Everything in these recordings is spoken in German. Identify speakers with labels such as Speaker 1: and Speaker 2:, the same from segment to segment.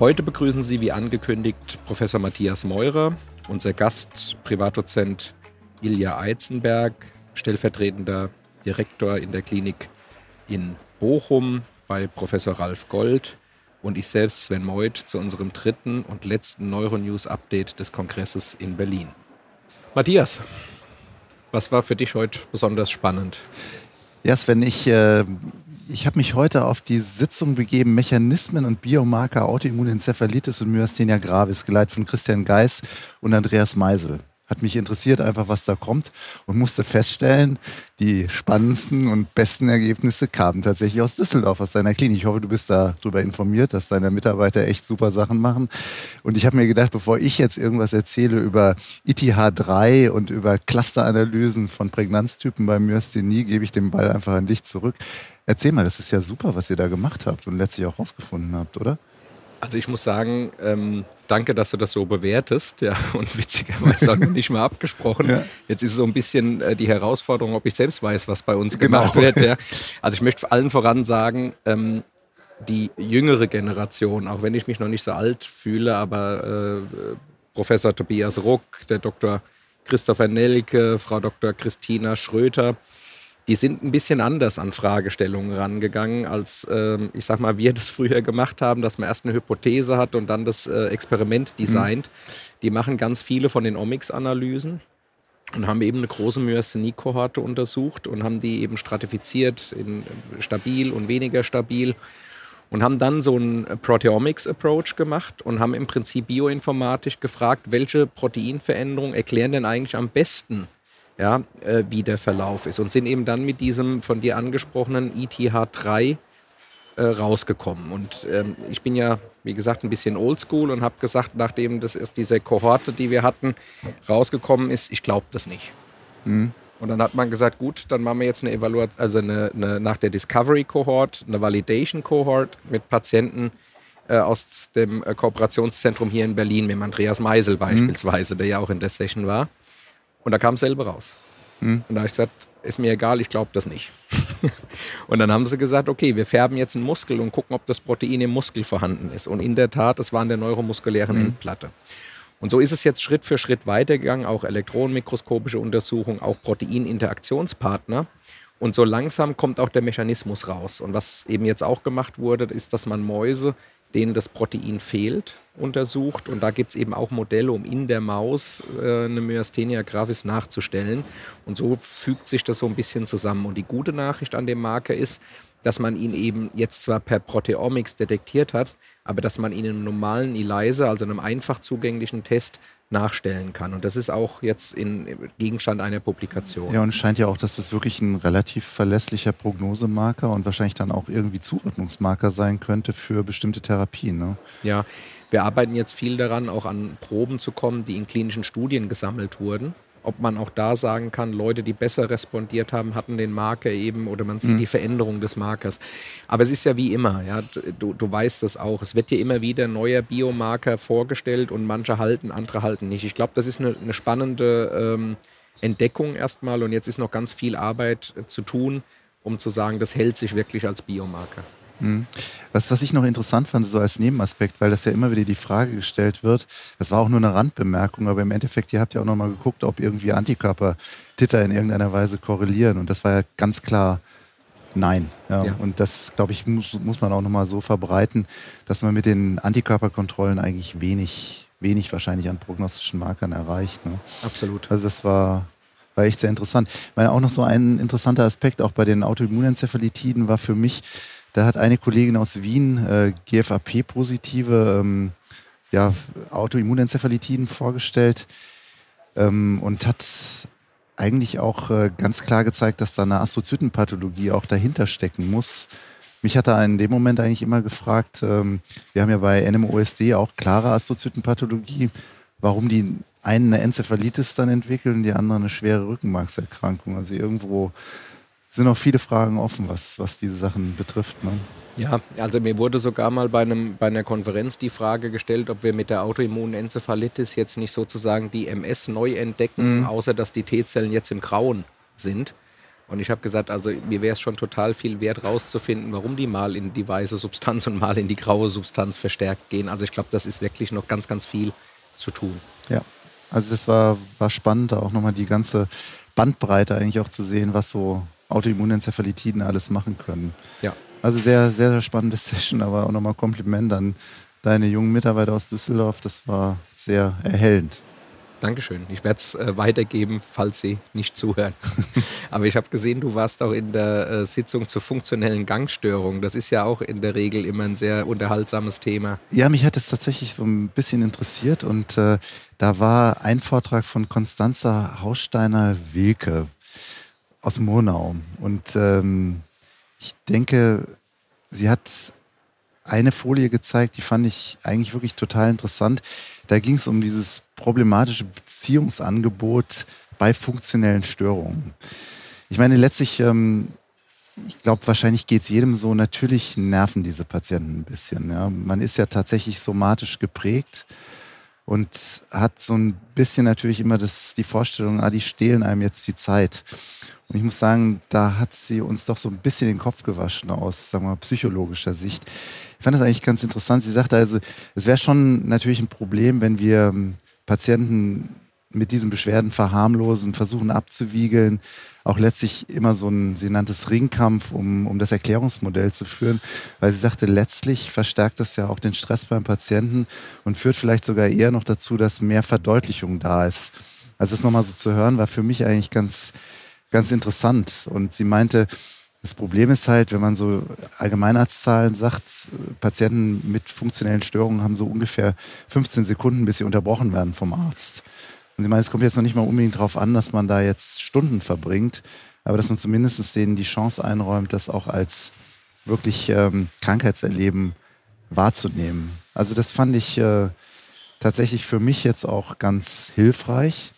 Speaker 1: Heute begrüßen Sie wie angekündigt Professor Matthias Meurer, unser Gast, Privatdozent Ilja Eizenberg, stellvertretender Direktor in der Klinik in Bochum bei Professor Ralf Gold und ich selbst, Sven Meuth, zu unserem dritten und letzten Neuronews-Update des Kongresses in Berlin. Matthias, was war für dich heute besonders spannend?
Speaker 2: Ja, Sven, ich, äh, ich habe mich heute auf die Sitzung begeben, Mechanismen und Biomarker Autoimmunenzephalitis und Myasthenia gravis, geleitet von Christian Geis und Andreas Meisel hat mich interessiert, einfach was da kommt und musste feststellen, die spannendsten und besten Ergebnisse kamen tatsächlich aus Düsseldorf, aus deiner Klinik. Ich hoffe, du bist darüber informiert, dass deine Mitarbeiter echt super Sachen machen. Und ich habe mir gedacht, bevor ich jetzt irgendwas erzähle über ITH3 und über Clusteranalysen von Prägnanztypen bei Myasthenie, gebe ich den Ball einfach an dich zurück. Erzähl mal, das ist ja super, was ihr da gemacht habt und letztlich auch rausgefunden habt, oder?
Speaker 1: Also ich muss sagen, ähm, danke, dass du das so bewertest. Ja, und witzigerweise haben wir nicht mal abgesprochen. Ja. Jetzt ist es so ein bisschen äh, die Herausforderung, ob ich selbst weiß, was bei uns genau. gemacht wird. Ja. Also ich möchte allen voran sagen, ähm, die jüngere Generation, auch wenn ich mich noch nicht so alt fühle, aber äh, Professor Tobias Ruck, der Dr. Christopher Nelke, Frau Dr. Christina Schröter, die sind ein bisschen anders an Fragestellungen rangegangen, als ähm, ich sag mal, wir das früher gemacht haben, dass man erst eine Hypothese hat und dann das äh, Experiment designt. Mhm. Die machen ganz viele von den Omics-Analysen und haben eben eine große Myasthenie-Kohorte untersucht und haben die eben stratifiziert in stabil und weniger stabil und haben dann so einen Proteomics-Approach gemacht und haben im Prinzip bioinformatisch gefragt, welche Proteinveränderungen erklären denn eigentlich am besten ja, äh, wie der Verlauf ist. Und sind eben dann mit diesem von dir angesprochenen ETH3 äh, rausgekommen. Und ähm, ich bin ja, wie gesagt, ein bisschen oldschool und habe gesagt, nachdem das ist diese Kohorte, die wir hatten, rausgekommen ist, ich glaube das nicht. Mhm. Und dann hat man gesagt, gut, dann machen wir jetzt eine Evaluation, also eine, eine, nach der Discovery Cohort, eine Validation Cohort mit Patienten äh, aus dem äh, Kooperationszentrum hier in Berlin, mit dem Andreas Meisel mhm. beispielsweise, mhm. der ja auch in der Session war. Und da kam es selber raus. Hm. Und da habe ich gesagt, ist mir egal, ich glaube das nicht. und dann haben sie gesagt, okay, wir färben jetzt einen Muskel und gucken, ob das Protein im Muskel vorhanden ist. Und in der Tat, das war in der neuromuskulären hm. Endplatte. Und so ist es jetzt Schritt für Schritt weitergegangen, auch elektronenmikroskopische Untersuchungen, auch Proteininteraktionspartner. Und so langsam kommt auch der Mechanismus raus. Und was eben jetzt auch gemacht wurde, ist, dass man Mäuse denen das Protein fehlt, untersucht. Und da gibt es eben auch Modelle, um in der Maus äh, eine Myasthenia gravis nachzustellen. Und so fügt sich das so ein bisschen zusammen. Und die gute Nachricht an dem Marker ist, dass man ihn eben jetzt zwar per Proteomics detektiert hat, aber dass man ihn in einem normalen ELISA, also einem einfach zugänglichen Test, nachstellen kann. Und das ist auch jetzt in Gegenstand einer Publikation.
Speaker 2: Ja, und es scheint ja auch, dass das wirklich ein relativ verlässlicher Prognosemarker und wahrscheinlich dann auch irgendwie Zuordnungsmarker sein könnte für bestimmte Therapien. Ne?
Speaker 1: Ja, wir arbeiten jetzt viel daran, auch an Proben zu kommen, die in klinischen Studien gesammelt wurden ob man auch da sagen kann, Leute, die besser respondiert haben, hatten den Marker eben oder man sieht mhm. die Veränderung des Markers. Aber es ist ja wie immer, ja, du, du weißt das auch. Es wird dir immer wieder neuer Biomarker vorgestellt und manche halten, andere halten nicht. Ich glaube, das ist eine, eine spannende ähm, Entdeckung erstmal und jetzt ist noch ganz viel Arbeit äh, zu tun, um zu sagen, das hält sich wirklich als Biomarker.
Speaker 2: Mhm. Was, was ich noch interessant fand, so als Nebenaspekt, weil das ja immer wieder die Frage gestellt wird, das war auch nur eine Randbemerkung, aber im Endeffekt, ihr habt ja auch nochmal geguckt, ob irgendwie Antikörper-Titter in irgendeiner Weise korrelieren. Und das war ja ganz klar nein. Ja. ja. Und das, glaube ich, muss, muss man auch nochmal so verbreiten, dass man mit den Antikörperkontrollen eigentlich wenig, wenig wahrscheinlich an prognostischen Markern erreicht. Ne?
Speaker 1: Absolut.
Speaker 2: Also das war, war echt sehr interessant. Ich meine, auch noch so ein interessanter Aspekt, auch bei den Autoimmunenzephalitiden war für mich, da hat eine Kollegin aus Wien äh, GFAP-positive ähm, ja, Autoimmunenzephalitiden vorgestellt ähm, und hat eigentlich auch äh, ganz klar gezeigt, dass da eine Astrozytenpathologie auch dahinter stecken muss. Mich hat er in dem Moment eigentlich immer gefragt, ähm, wir haben ja bei NMOSD auch klare Astrozytenpathologie, warum die einen eine Enzephalitis dann entwickeln und die anderen eine schwere Rückenmarkserkrankung. Also irgendwo sind noch viele Fragen offen, was, was diese Sachen betrifft. Ne?
Speaker 1: Ja, also mir wurde sogar mal bei, einem, bei einer Konferenz die Frage gestellt, ob wir mit der Autoimmunenzephalitis jetzt nicht sozusagen die MS neu entdecken, mhm. außer dass die T-Zellen jetzt im Grauen sind. Und ich habe gesagt, also mir wäre es schon total viel wert, rauszufinden, warum die mal in die weiße Substanz und mal in die graue Substanz verstärkt gehen. Also ich glaube, das ist wirklich noch ganz, ganz viel zu tun.
Speaker 2: Ja, also das war, war spannend, auch nochmal die ganze Bandbreite eigentlich auch zu sehen, was so Autoimmunenzephalitiden alles machen können. Ja. Also sehr, sehr, sehr spannende Session, aber auch nochmal Kompliment an deine jungen Mitarbeiter aus Düsseldorf. Das war sehr erhellend.
Speaker 1: Dankeschön. Ich werde es äh, weitergeben, falls Sie nicht zuhören. Aber ich habe gesehen, du warst auch in der äh, Sitzung zur funktionellen Gangstörung. Das ist ja auch in der Regel immer ein sehr unterhaltsames Thema.
Speaker 2: Ja, mich hat es tatsächlich so ein bisschen interessiert und äh, da war ein Vortrag von Konstanza Haussteiner-Wilke aus Murnau. Und ähm, ich denke, sie hat eine Folie gezeigt, die fand ich eigentlich wirklich total interessant. Da ging es um dieses problematische Beziehungsangebot bei funktionellen Störungen. Ich meine, letztlich, ähm, ich glaube, wahrscheinlich geht es jedem so, natürlich nerven diese Patienten ein bisschen. Ja. Man ist ja tatsächlich somatisch geprägt und hat so ein bisschen natürlich immer das, die Vorstellung, ah, die stehlen einem jetzt die Zeit. Und ich muss sagen, da hat sie uns doch so ein bisschen den Kopf gewaschen aus, sagen wir mal, psychologischer Sicht. Ich fand das eigentlich ganz interessant. Sie sagte also, es wäre schon natürlich ein Problem, wenn wir ähm, Patienten mit diesen Beschwerden verharmlosen, versuchen abzuwiegeln, auch letztlich immer so ein, sie nannte es Ringkampf, um, um das Erklärungsmodell zu führen, weil sie sagte, letztlich verstärkt das ja auch den Stress beim Patienten und führt vielleicht sogar eher noch dazu, dass mehr Verdeutlichung da ist. Also das nochmal so zu hören, war für mich eigentlich ganz, ganz interessant. Und sie meinte, das Problem ist halt, wenn man so Allgemeinarztzahlen sagt, Patienten mit funktionellen Störungen haben so ungefähr 15 Sekunden, bis sie unterbrochen werden vom Arzt. Und sie meinen, es kommt jetzt noch nicht mal unbedingt darauf an, dass man da jetzt Stunden verbringt, aber dass man zumindest denen die Chance einräumt, das auch als wirklich ähm, Krankheitserleben wahrzunehmen. Also das fand ich äh, tatsächlich für mich jetzt auch ganz hilfreich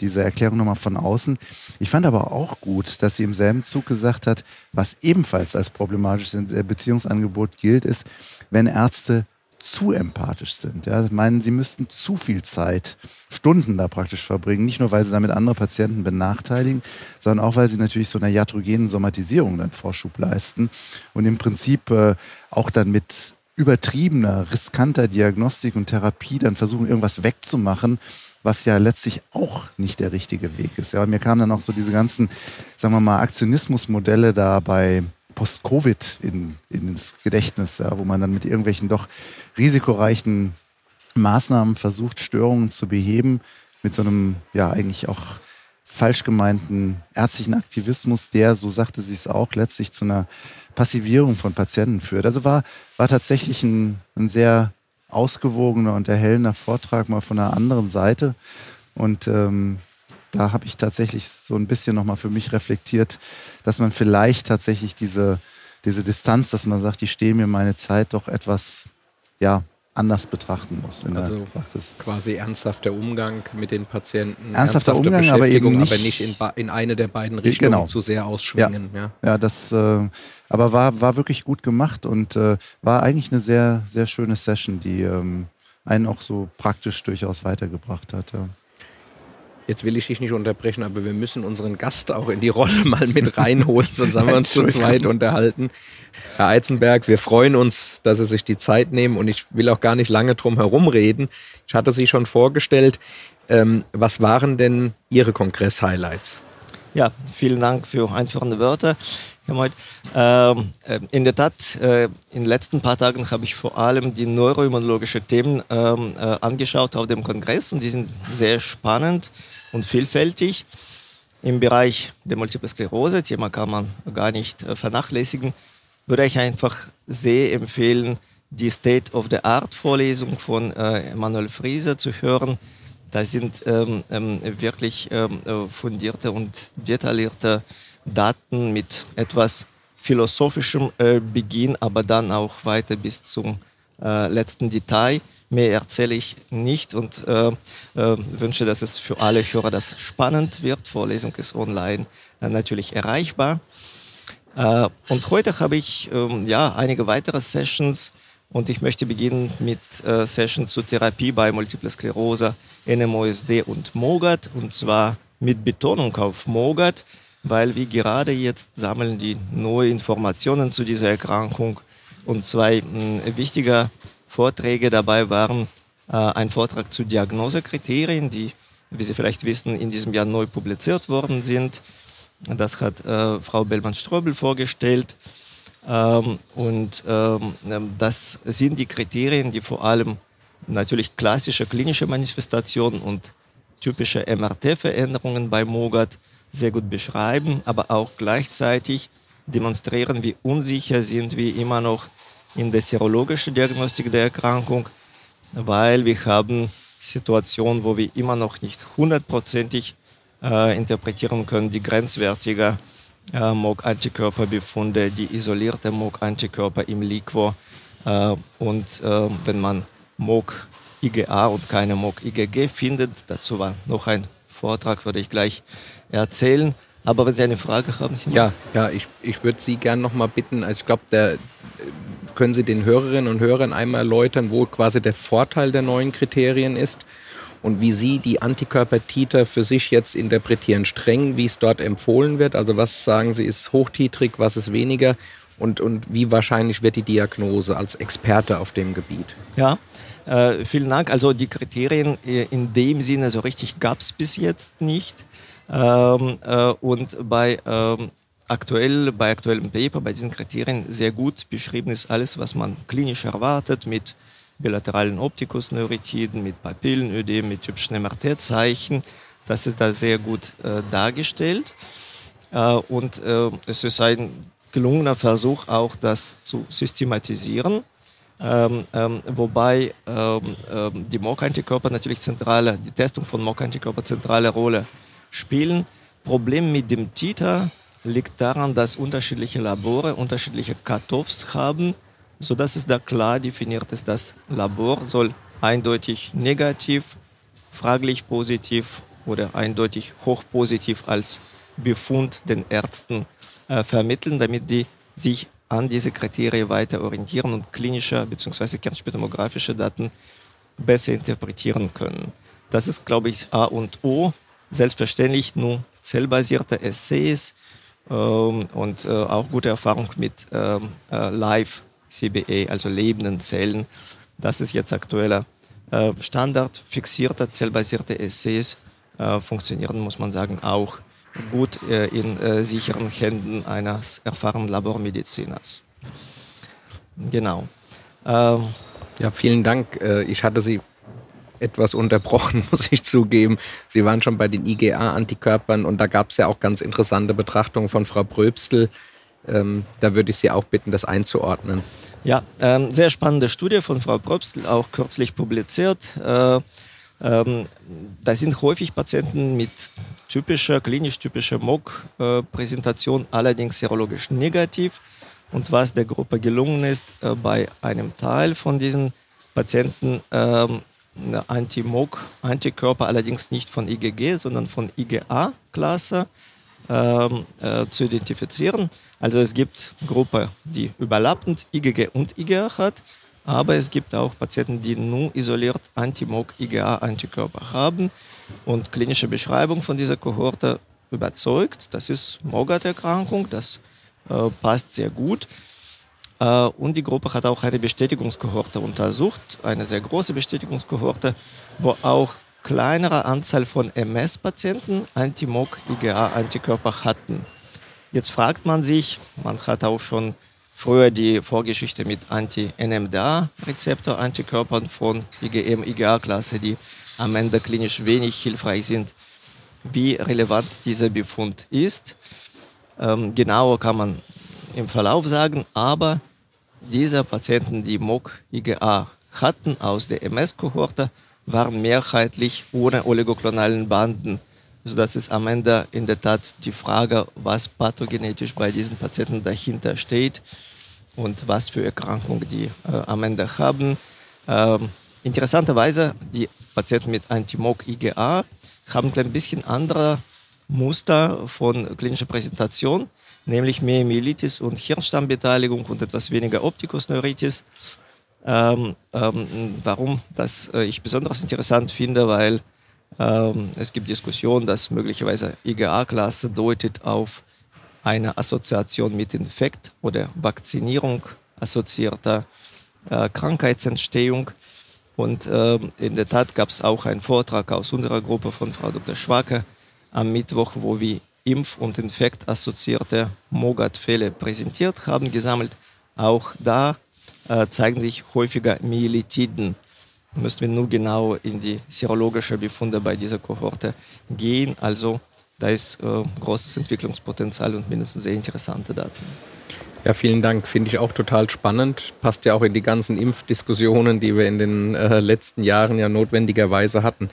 Speaker 2: diese Erklärung nochmal von außen. Ich fand aber auch gut, dass sie im selben Zug gesagt hat, was ebenfalls als problematisches Beziehungsangebot gilt, ist, wenn Ärzte zu empathisch sind. Ja, meinen, sie müssten zu viel Zeit, Stunden da praktisch verbringen. Nicht nur, weil sie damit andere Patienten benachteiligen, sondern auch, weil sie natürlich so einer iatrogenen Somatisierung dann Vorschub leisten und im Prinzip äh, auch dann mit übertriebener, riskanter Diagnostik und Therapie dann versuchen, irgendwas wegzumachen, was ja letztlich auch nicht der richtige Weg ist. Ja, und mir kamen dann auch so diese ganzen, sagen wir mal, Aktionismusmodelle da bei Post-Covid in, ins Gedächtnis, ja, wo man dann mit irgendwelchen doch risikoreichen Maßnahmen versucht, Störungen zu beheben, mit so einem, ja, eigentlich auch falsch gemeinten ärztlichen Aktivismus, der, so sagte sie es auch, letztlich zu einer Passivierung von Patienten führt. Also war, war tatsächlich ein, ein sehr ausgewogener und erhellender Vortrag mal von einer anderen Seite. Und ähm, da habe ich tatsächlich so ein bisschen nochmal für mich reflektiert, dass man vielleicht tatsächlich diese, diese Distanz, dass man sagt, ich stehe mir meine Zeit doch etwas, ja, anders betrachten muss.
Speaker 1: also quasi ernsthafter Umgang mit den Patienten,
Speaker 2: ernsthafter Umgang, aber eben nicht,
Speaker 1: aber nicht in, in, eine der beiden Richtungen genau. zu sehr ausschwingen.
Speaker 2: Ja, ja. ja das, äh, aber war, war wirklich gut gemacht und äh, war eigentlich eine sehr, sehr schöne Session, die ähm, einen auch so praktisch durchaus weitergebracht hat. Ja.
Speaker 1: Jetzt will ich dich nicht unterbrechen, aber wir müssen unseren Gast auch in die Rolle mal mit reinholen, sonst haben wir uns zu zweit unterhalten. Herr Eizenberg, wir freuen uns, dass Sie sich die Zeit nehmen und ich will auch gar nicht lange drum herum reden. Ich hatte Sie schon vorgestellt. Ähm, was waren denn Ihre Kongress-Highlights?
Speaker 3: Ja, vielen Dank für einführende Wörter. Herr Meut. Ähm, äh, in der Tat, äh, in den letzten paar Tagen habe ich vor allem die neuroimmunologischen Themen ähm, äh, angeschaut auf dem Kongress und die sind sehr spannend und vielfältig. Im Bereich der Multiple Sklerose, Thema kann man gar nicht äh, vernachlässigen, würde ich einfach sehr empfehlen, die State of the Art Vorlesung von äh, Emanuel Friese zu hören. Da sind ähm, ähm, wirklich ähm, äh, fundierte und detaillierte Daten mit etwas philosophischem äh, Beginn, aber dann auch weiter bis zum äh, letzten Detail. Mehr erzähle ich nicht und äh, äh, wünsche, dass es für alle Hörer das spannend wird. Vorlesung ist online äh, natürlich erreichbar. Äh, und heute habe ich ähm, ja, einige weitere Sessions und ich möchte beginnen mit Sessions zur Therapie bei Multiple Sklerose, NMOSD und MOGAT und zwar mit Betonung auf MOGAT, weil wir gerade jetzt sammeln die neue Informationen zu dieser Erkrankung und zwei mh, wichtige Vorträge dabei waren äh, ein Vortrag zu Diagnosekriterien, die, wie Sie vielleicht wissen, in diesem Jahr neu publiziert worden sind. Das hat äh, Frau Bellmann-Ströbel vorgestellt. Ähm, und ähm, das sind die Kriterien, die vor allem natürlich klassische klinische Manifestationen und typische MRT-Veränderungen bei Mogat sehr gut beschreiben, aber auch gleichzeitig demonstrieren, wie unsicher sind wir immer noch in der serologischen Diagnostik der Erkrankung, weil wir haben Situationen, wo wir immer noch nicht hundertprozentig äh, interpretieren können, die grenzwertige äh, MOG-Antikörperbefunde, die isolierte MOG-Antikörper im Liquor. Äh, und äh, wenn man MOG-IgA und keine MOG-IgG findet, dazu war noch ein Vortrag, würde ich gleich erzählen. Aber wenn Sie eine Frage haben.
Speaker 1: Ja, ja, ich, ich würde Sie gerne noch mal bitten, also ich glaube, können Sie den Hörerinnen und Hörern einmal erläutern, wo quasi der Vorteil der neuen Kriterien ist und wie Sie die Antikörpertiter für sich jetzt interpretieren, streng, wie es dort empfohlen wird. Also was sagen Sie, ist hochtitrig, was ist weniger und, und wie wahrscheinlich wird die Diagnose als Experte auf dem Gebiet?
Speaker 3: Ja, äh, vielen Dank. Also die Kriterien äh, in dem Sinne so richtig gab es bis jetzt nicht. Ähm, äh, und bei ähm, aktuell, bei aktuellem Paper, bei diesen Kriterien sehr gut beschrieben ist alles, was man klinisch erwartet mit bilateralen Optikusneuritiden, mit Papillenödem, mit typischen MRT-Zeichen. Das ist da sehr gut äh, dargestellt. Äh, und äh, es ist ein gelungener Versuch, auch das zu systematisieren. Ähm, ähm, wobei ähm, ähm die MOC-Antikörper natürlich zentrale, die Testung von MOC-Antikörper zentrale Rolle spielen. Problem mit dem Titer liegt daran, dass unterschiedliche Labore unterschiedliche Cut-offs haben, sodass es da klar definiert ist, das Labor soll eindeutig negativ, fraglich positiv oder eindeutig hochpositiv als Befund den Ärzten äh, vermitteln, damit die sich an diese Kriterien weiter orientieren und klinische bzw. kernspintomografische Daten besser interpretieren können. Das ist, glaube ich, A und O selbstverständlich nur zellbasierte Essays ähm, und äh, auch gute Erfahrung mit ähm, äh, Live-CBA, also lebenden Zellen. Das ist jetzt aktueller äh, Standard. Fixierte zellbasierte Essays äh, funktionieren, muss man sagen, auch gut äh, in äh, sicheren Händen eines erfahrenen Labormediziners. Genau.
Speaker 1: Ähm, ja, vielen Dank. Ich hatte Sie etwas unterbrochen, muss ich zugeben. Sie waren schon bei den IgA-Antikörpern und da gab es ja auch ganz interessante Betrachtungen von Frau Bröbstel. Ähm, da würde ich Sie auch bitten, das einzuordnen.
Speaker 3: Ja, ähm, sehr spannende Studie von Frau Bröbstel, auch kürzlich publiziert. Äh, ähm, da sind häufig Patienten mit typischer, klinisch typischer MOG-Präsentation, allerdings serologisch negativ. Und was der Gruppe gelungen ist, äh, bei einem Teil von diesen Patienten ähm, Anti-MOG-Antikörper, allerdings nicht von IgG, sondern von IgA-Klasse ähm, äh, zu identifizieren. Also es gibt Gruppe, die überlappend IgG und IgA hat, aber es gibt auch Patienten, die nur isoliert Anti-MOG-IgA-Antikörper haben. Und klinische Beschreibung von dieser Kohorte überzeugt, das ist MOGAT-Erkrankung, das äh, passt sehr gut. Äh, und die Gruppe hat auch eine Bestätigungskohorte untersucht, eine sehr große Bestätigungskohorte, wo auch kleinere Anzahl von MS-Patienten Anti-MOG-IgA-Antikörper hatten. Jetzt fragt man sich, man hat auch schon früher die Vorgeschichte mit Anti-NMDA-Rezeptor-Antikörpern von IgM-IgA-Klasse, die am Ende klinisch wenig hilfreich sind, wie relevant dieser Befund ist. Ähm, genauer kann man im Verlauf sagen, aber diese Patienten, die MOG-IgA hatten aus der MS-Kohorte, waren mehrheitlich ohne oligoklonalen Banden, sodass es am Ende in der Tat die Frage, was pathogenetisch bei diesen Patienten dahinter steht und was für Erkrankungen die äh, am Ende haben. Ähm, interessanterweise, die Patienten mit Anti-MOG-IgA haben ein bisschen andere Muster von klinischer Präsentation nämlich mehr Myelitis und Hirnstammbeteiligung und etwas weniger Optikusneuritis. Ähm, ähm, warum das äh, ich besonders interessant finde, weil Ähm, es gibt Diskussionen, dass möglicherweise IgA-Klasse deutet auf eine Assoziation mit Infekt oder Vakzinierung assoziierter äh, Krankheitsentstehung. Und äh, in der Tat gab es auch einen Vortrag aus unserer Gruppe von Frau Dr. Schwacke am Mittwoch, wo wir Impf- und Infektassoziierte Mogat-Fälle präsentiert haben, gesammelt. Auch da äh, zeigen sich häufiger Myelitiden. Müssen wir nur genau in die serologischen Befunde bei dieser Kohorte gehen. Also da ist äh, großes Entwicklungspotenzial und mindestens sehr interessante Daten.
Speaker 1: Ja, vielen Dank. Finde ich auch total spannend. Passt ja auch in die ganzen Impfdiskussionen, die wir in den äh, letzten Jahren ja notwendigerweise hatten.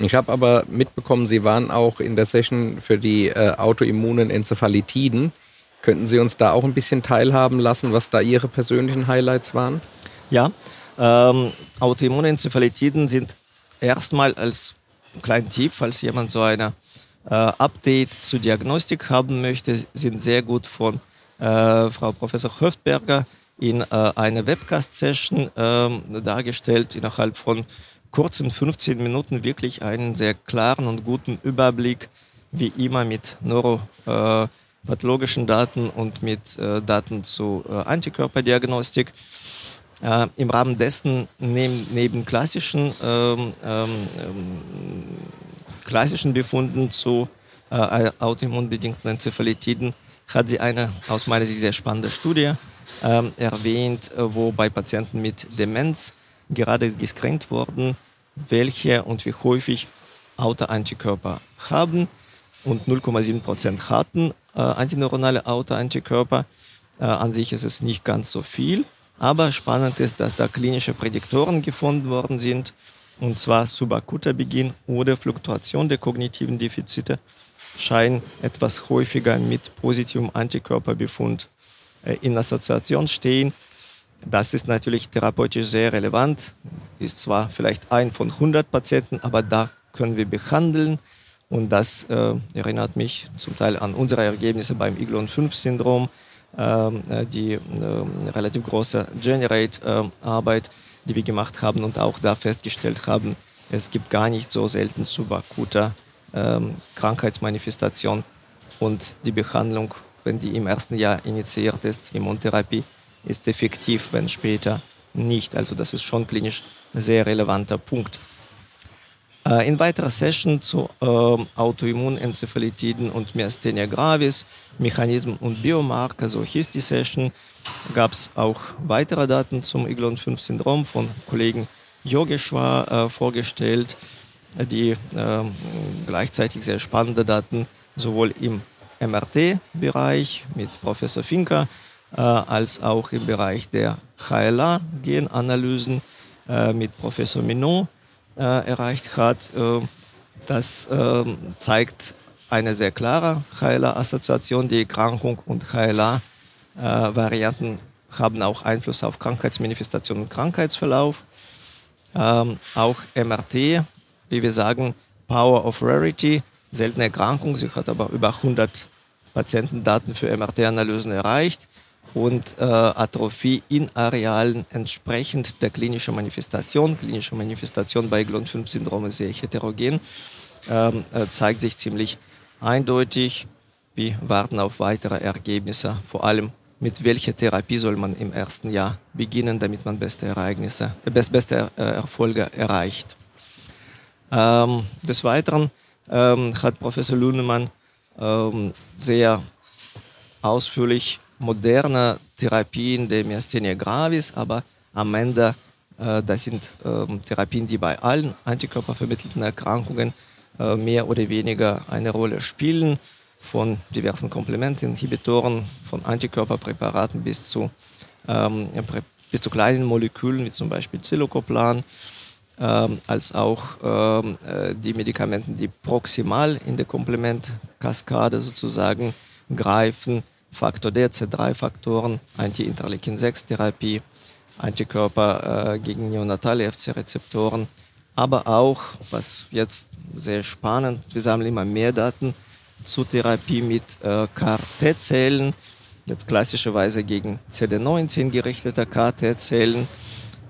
Speaker 1: Ich habe aber mitbekommen, Sie waren auch in der Session für die äh, autoimmunen Enzephalitiden. Könnten Sie uns da auch ein bisschen teilhaben lassen, was da Ihre persönlichen Highlights waren?
Speaker 3: Ja, ähm, Autoimmunenzephalitiden sind erstmal als kleinen Tipp, falls jemand so eine äh, Update zur Diagnostik haben möchte, sind sehr gut von äh, Frau Professor Höftberger in äh, einer Webcast-Session äh, dargestellt, innerhalb von kurzen 15 Minuten wirklich einen sehr klaren und guten Überblick, wie immer mit neuropathologischen Daten und mit äh, Daten zu äh, Antikörperdiagnostik. Äh, Im Rahmen dessen neben, neben klassischen, ähm, ähm, ähm klassischen Befunden zu äh, autoimmunbedingten Enzephalitiden hat sie eine aus meiner Sicht sehr spannende Studie ähm, erwähnt, äh, wo bei Patienten mit Demenz gerade gescreent wurden, welche und wie häufig Autoantikörper haben und 0,7 Prozent hatten äh, antineuronale Autoantikörper. Äh, an sich ist es nicht ganz so viel, aber spannend ist, dass da klinische Prädiktoren gefunden worden sind, und zwar subakuter Beginn oder Fluktuation der kognitiven Defizite scheinen etwas häufiger mit positivem Antikörperbefund äh, in Assoziation stehen das ist natürlich therapeutisch sehr relevant, ist zwar vielleicht ein von 100 Patienten, aber da können wir behandeln. Und das äh, erinnert mich zum Teil an unsere Ergebnisse beim Iglon-5-Syndrom, ähm, äh, die äh, relativ große Generate-Arbeit, äh, die wir gemacht haben und auch da festgestellt haben, es gibt gar nicht so selten subakuter ähm, Krankheitsmanifestation und die Behandlung, wenn die im ersten Jahr initiiert ist, Immuntherapie, ist effektiv, wenn später nicht. Also das ist schon klinisch ein sehr relevanter Punkt. Äh, in weiterer Session zu äh, Autoimmunenzephalitiden und Myasthenia gravis, Mechanismen und Biomarker, so hieß die Session, gab es auch weitere Daten zum Iglon-5-Syndrom von Kollegen Yogeshwar äh, vorgestellt, die äh, gleichzeitig sehr spannende Daten sowohl im MRT-Bereich mit Professor Finker äh, als auch im Bereich der HLA-Genanalysen äh, mit Professor Minot äh, erreicht hat. das zeigt eine sehr klare HLA-Assoziation. Die Erkrankung und HLA-Varianten haben auch Einfluss auf Krankheitsmanifestation und Krankheitsverlauf. Ähm, auch MRT, wie wir sagen, Power of Rarity, seltene Erkrankung. Sie hat aber über 100 Patientendaten für MRT-Analysen erreicht und äh, Atrophie in Arealen entsprechend der klinischen Manifestation. Klinische Manifestation bei Glon-5-Syndrom ist sehr heterogen, ähm, äh, zeigt sich ziemlich eindeutig. Wir warten auf weitere Ergebnisse, vor allem mit welcher Therapie soll man im ersten Jahr beginnen, damit man beste Ereignisse, äh, beste äh, Erfolge erreicht. Ähm, des Weiteren ähm, hat Professor Lunemann ähm, sehr ausführlich moderne Therapien der Myasthenia gravis, aber am Ende äh, das sind äh, Therapien, die bei allen antikörpervermittelten Erkrankungen äh, mehr oder weniger eine Rolle spielen, von diversen Komplementinhibitoren, von Antikörperpräparaten bis zu, ähm, bis zu kleinen Molekülen, wie zum Beispiel Zilocoplan, ähm, als auch ähm, äh, die Medikamente, die proximal in der Komplementkaskade sozusagen greifen, Faktor D, C3-Faktoren, Anti-Interleukin-6-Therapie, Antikörper äh, gegen neonatale FC-Rezeptoren, aber auch, was jetzt sehr spannend, wir sammeln immer mehr Daten zur Therapie mit äh, CAR-T-Zellen, jetzt klassischerweise gegen CD19 gerichtete CAR-T-Zellen.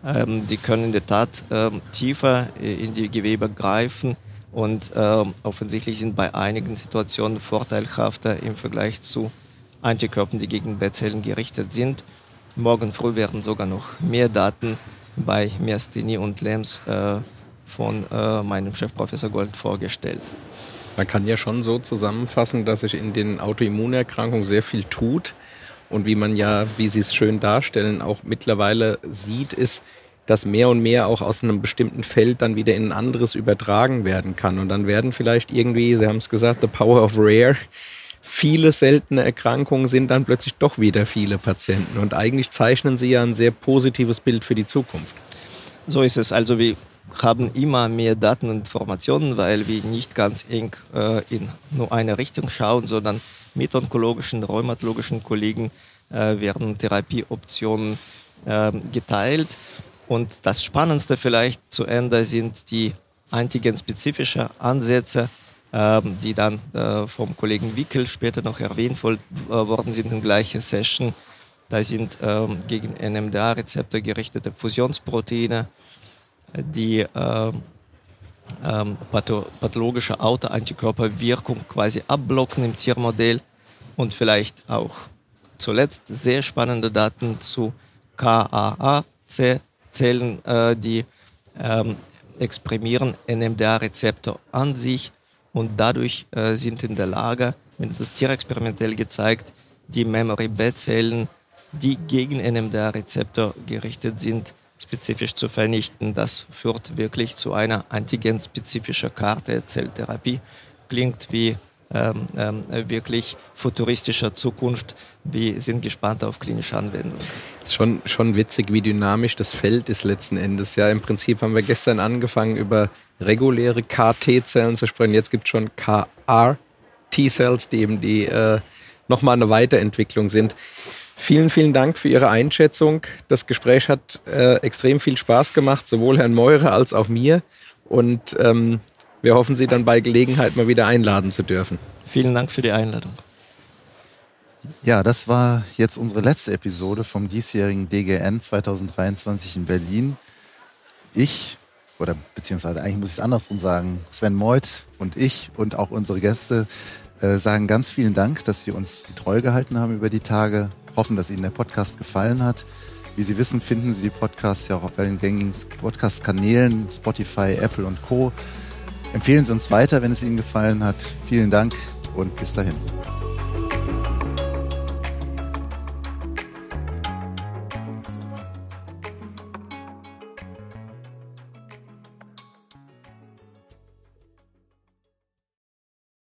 Speaker 3: Ähm, die können in der Tat ähm, tiefer äh, in die Gewebe greifen und äh, offensichtlich sind bei einigen Situationen vorteilhafter im Vergleich zu Antikörpern, die gegen B-Zellen gerichtet sind. Morgen früh werden sogar noch mehr Daten bei Miastini und Lems äh, von äh, meinem Chef Professor Gold vorgestellt.
Speaker 1: Man kann ja schon so zusammenfassen, dass sich in den Autoimmunerkrankungen sehr viel tut. Und wie man ja, wie Sie es schön darstellen, auch mittlerweile sieht, ist, dass mehr und mehr auch aus einem bestimmten Feld dann wieder in ein anderes übertragen werden kann. Und dann werden vielleicht irgendwie, Sie haben es gesagt, the power of rare, viele seltene Erkrankungen sind dann plötzlich doch wieder viele Patienten. Und eigentlich zeichnen Sie ja ein sehr positives Bild für die Zukunft.
Speaker 3: So ist es. Also wir haben immer mehr Daten und Informationen, weil wir nicht ganz eng äh, in nur eine Richtung schauen, sondern mit onkologischen, rheumatologischen Kollegen äh, werden Therapieoptionen äh, geteilt. Und das Spannendste vielleicht zu Ende sind die antigenspezifischen Ansätze, die dann äh, vom Kollegen Wickel später noch erwähnt äh, worden sind in gleicher Session. Da sind ähm, gegen NMDA-Rezeptor gerichtete Fusionsproteine, die ähm, pathologische Autoantikörperwirkung quasi abblocken im Tiermodell und vielleicht auch zuletzt sehr spannende Daten zu KAAC Zellen, äh, die ähm, exprimieren NMDA-Rezeptor an sich und dadurch äh, sind in der Lage, mindestens tierexperimentell gezeigt, die Memory B-Zellen, die gegen NMDA-Rezeptor gerichtet sind, spezifisch zu vernichten. Das führt wirklich zu einer antigenspezifischen Karte Zelltherapie. Klingt wie ähm, ähm, wirklich futuristischer Zukunft. Wir sind gespannt auf klinische Anwendungen.
Speaker 1: Schon, schon witzig, wie dynamisch das Feld ist letzten Endes. Ja, im Prinzip haben wir gestern angefangen, über reguläre KT-Zellen zu sprechen. Jetzt gibt es schon KR-T-Cells, die eben die äh, nochmal eine Weiterentwicklung sind. Vielen, vielen Dank für Ihre Einschätzung. Das Gespräch hat äh, extrem viel Spaß gemacht, sowohl Herrn Meurer als auch mir. Und ähm, wir hoffen, Sie dann bei Gelegenheit mal wieder einladen zu dürfen.
Speaker 3: Vielen Dank für die Einladung.
Speaker 2: Ja, das war jetzt unsere letzte Episode vom diesjährigen DGN 2023 in Berlin. Ich, oder beziehungsweise eigentlich muss ich es andersrum sagen, Sven Meuth und ich und auch unsere Gäste äh, sagen ganz vielen Dank, dass Sie uns die Treue gehalten haben über die Tage. Hoffen, dass Ihnen der Podcast gefallen hat. Wie Sie wissen, finden Sie die Podcasts ja auch auf allen gängigen Podcast-Kanälen, Spotify, Apple und Co. Empfehlen Sie uns weiter, wenn es Ihnen gefallen hat. Vielen Dank und bis dahin.